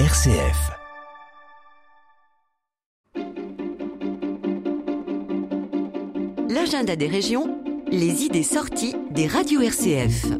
RCF. L'agenda des régions, les idées sorties des radios RCF.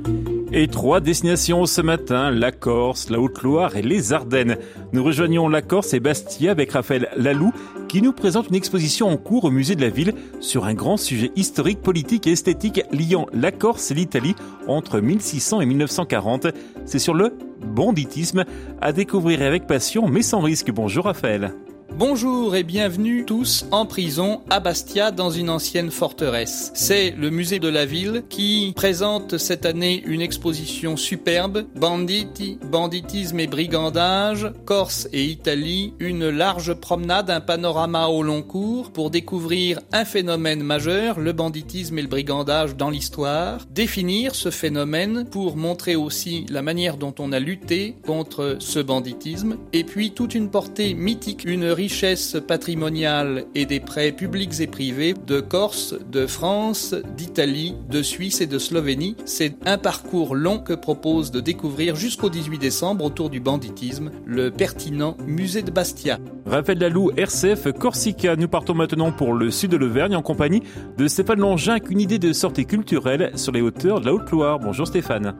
Et trois destinations ce matin, la Corse, la Haute-Loire et les Ardennes. Nous rejoignons la Corse et Bastia avec Raphaël Lalou qui nous présente une exposition en cours au musée de la ville sur un grand sujet historique, politique et esthétique liant la Corse et l'Italie entre 1600 et 1940. C'est sur le banditisme à découvrir avec passion mais sans risque. Bonjour Raphaël. Bonjour et bienvenue tous en prison à Bastia dans une ancienne forteresse. C'est le musée de la ville qui présente cette année une exposition superbe, Banditi, banditisme et brigandage, Corse et Italie, une large promenade, un panorama au long cours pour découvrir un phénomène majeur, le banditisme et le brigandage dans l'histoire, définir ce phénomène pour montrer aussi la manière dont on a lutté contre ce banditisme et puis toute une portée mythique, une richesse patrimoniale et des prêts publics et privés de Corse, de France, d'Italie, de Suisse et de Slovénie. C'est un parcours long que propose de découvrir jusqu'au 18 décembre autour du banditisme le pertinent musée de Bastia. Raphaël Lalou, RCF Corsica. Nous partons maintenant pour le sud de l'Auvergne en compagnie de Stéphane Longin une idée de sortie culturelle sur les hauteurs de la Haute-Loire. Bonjour Stéphane.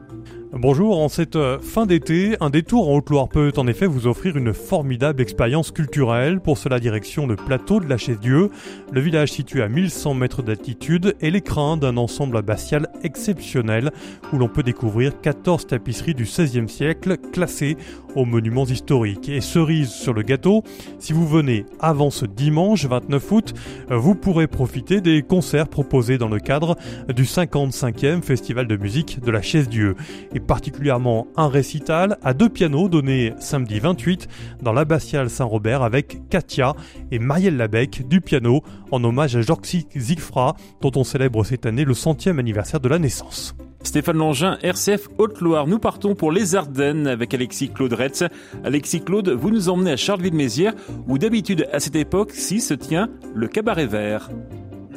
Bonjour, en cette euh, fin d'été, un détour en Haute-Loire peut en effet vous offrir une formidable expérience culturelle. Pour cela, direction le plateau de la Chaise-Dieu, le village situé à 1100 mètres d'altitude et l'écrin d'un ensemble abbatial exceptionnel où l'on peut découvrir 14 tapisseries du XVIe siècle classées aux monuments historiques. Et cerise sur le gâteau, si vous venez avant ce dimanche 29 août, euh, vous pourrez profiter des concerts proposés dans le cadre du 55e Festival de musique de la Chaise-Dieu particulièrement un récital à deux pianos donné samedi 28 dans l'abbatiale Saint-Robert avec Katia et Marielle Labec du piano en hommage à Jorxy Zigfra dont on célèbre cette année le centième anniversaire de la naissance. Stéphane Langin, RCF Haute-Loire. Nous partons pour les Ardennes avec Alexis Claude Retz. Alexis Claude, vous nous emmenez à Charleville-Mézières où d'habitude à cette époque si se tient le cabaret vert.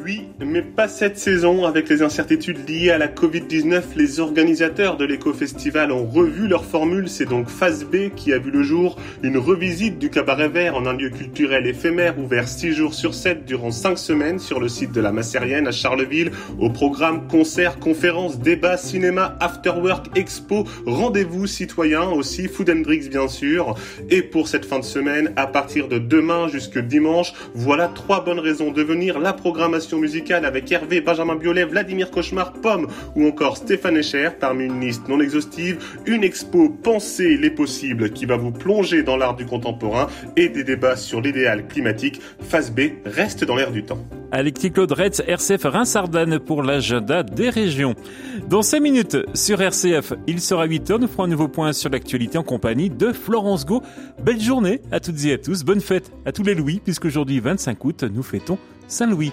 Oui, mais pas cette saison. Avec les incertitudes liées à la Covid-19, les organisateurs de l'éco-festival ont revu leur formule. C'est donc Phase B qui a vu le jour. Une revisite du cabaret vert en un lieu culturel éphémère ouvert 6 jours sur 7 durant 5 semaines sur le site de la Massérienne à Charleville. Au programme concerts, conférences, débats, cinéma, afterwork, expo, rendez-vous citoyens aussi, food and drinks bien sûr. Et pour cette fin de semaine, à partir de demain jusque dimanche, voilà trois bonnes raisons de venir. La programmation musicale avec Hervé, Benjamin Biolay, Vladimir Cauchemar, Pomme ou encore Stéphane Echer parmi une liste non exhaustive, une expo Penser les possibles qui va vous plonger dans l'art du contemporain et des débats sur l'idéal climatique. Phase B reste dans l'air du temps. Alexis Claude Retz, RCF Reims-Ardennes pour l'agenda des régions. Dans 5 minutes sur RCF, il sera 8 heures. Nous ferons un nouveau point sur l'actualité en compagnie de Florence Go. Belle journée à toutes et à tous. Bonne fête à tous les Louis, puisqu'aujourd'hui, 25 août, nous fêtons Saint-Louis.